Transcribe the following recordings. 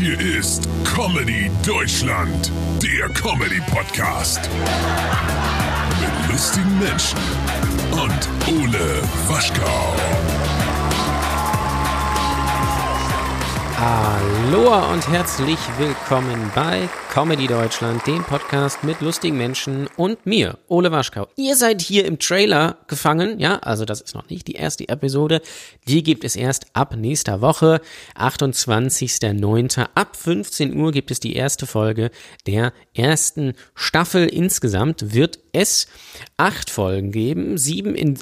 Hier ist Comedy Deutschland, der Comedy Podcast. Mit lustigen Menschen und Ole Waschkau. Aloha und herzlich willkommen bei Comedy Deutschland, dem Podcast mit lustigen Menschen und mir, Ole Waschkau. Ihr seid hier im Trailer gefangen, ja, also das ist noch nicht die erste Episode, die gibt es erst ab nächster Woche, 28.09. Ab 15 Uhr gibt es die erste Folge der ersten Staffel. Insgesamt wird es acht Folgen geben, sieben in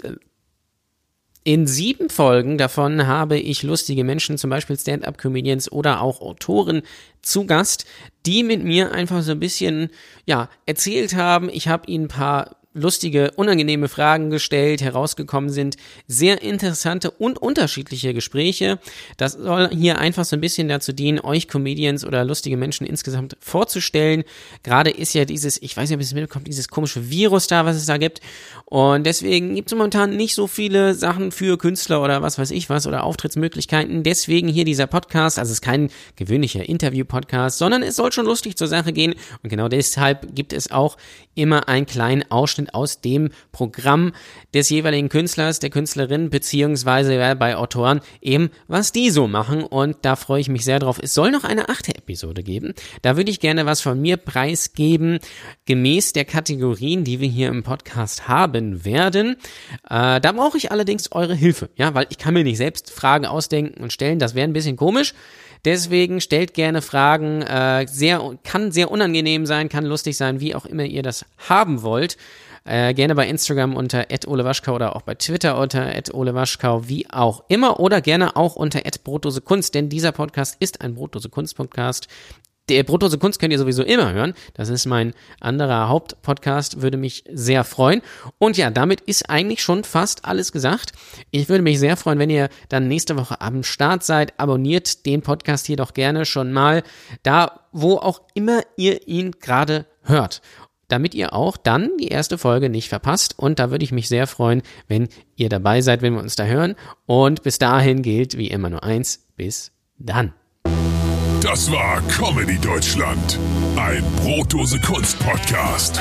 in sieben Folgen davon habe ich lustige Menschen, zum Beispiel Stand-up-Comedians oder auch Autoren zu Gast, die mit mir einfach so ein bisschen, ja, erzählt haben. Ich habe ihnen ein paar lustige, unangenehme Fragen gestellt, herausgekommen sind sehr interessante und unterschiedliche Gespräche. Das soll hier einfach so ein bisschen dazu dienen, euch Comedians oder lustige Menschen insgesamt vorzustellen. Gerade ist ja dieses, ich weiß nicht, ob es mitbekommt, dieses komische Virus da, was es da gibt. Und deswegen gibt es momentan nicht so viele Sachen für Künstler oder was weiß ich was oder Auftrittsmöglichkeiten. Deswegen hier dieser Podcast, also es ist kein gewöhnlicher Interview-Podcast, sondern es soll schon lustig zur Sache gehen. Und genau deshalb gibt es auch immer einen kleinen Ausschnitt aus dem Programm des jeweiligen Künstlers, der Künstlerin, beziehungsweise bei Autoren eben, was die so machen. Und da freue ich mich sehr drauf. Es soll noch eine achte Episode geben. Da würde ich gerne was von mir preisgeben, gemäß der Kategorien, die wir hier im Podcast haben werden. Äh, da brauche ich allerdings eure Hilfe, ja, weil ich kann mir nicht selbst Fragen ausdenken und stellen. Das wäre ein bisschen komisch. Deswegen stellt gerne Fragen. Äh, sehr, kann sehr unangenehm sein, kann lustig sein, wie auch immer ihr das haben wollt. Äh, gerne bei Instagram unter @olewaschkau oder auch bei Twitter unter @olewaschkau, wie auch immer, oder gerne auch unter @brotdose denn dieser Podcast ist ein Brotdose Kunst Podcast. Der Brotdose Kunst könnt ihr sowieso immer hören. Das ist mein anderer Hauptpodcast, würde mich sehr freuen. Und ja, damit ist eigentlich schon fast alles gesagt. Ich würde mich sehr freuen, wenn ihr dann nächste Woche am Start seid. Abonniert den Podcast hier doch gerne schon mal da, wo auch immer ihr ihn gerade hört damit ihr auch dann die erste Folge nicht verpasst. Und da würde ich mich sehr freuen, wenn ihr dabei seid, wenn wir uns da hören. Und bis dahin gilt wie immer nur eins. Bis dann. Das war Comedy Deutschland, ein Brotdose Kunst Podcast.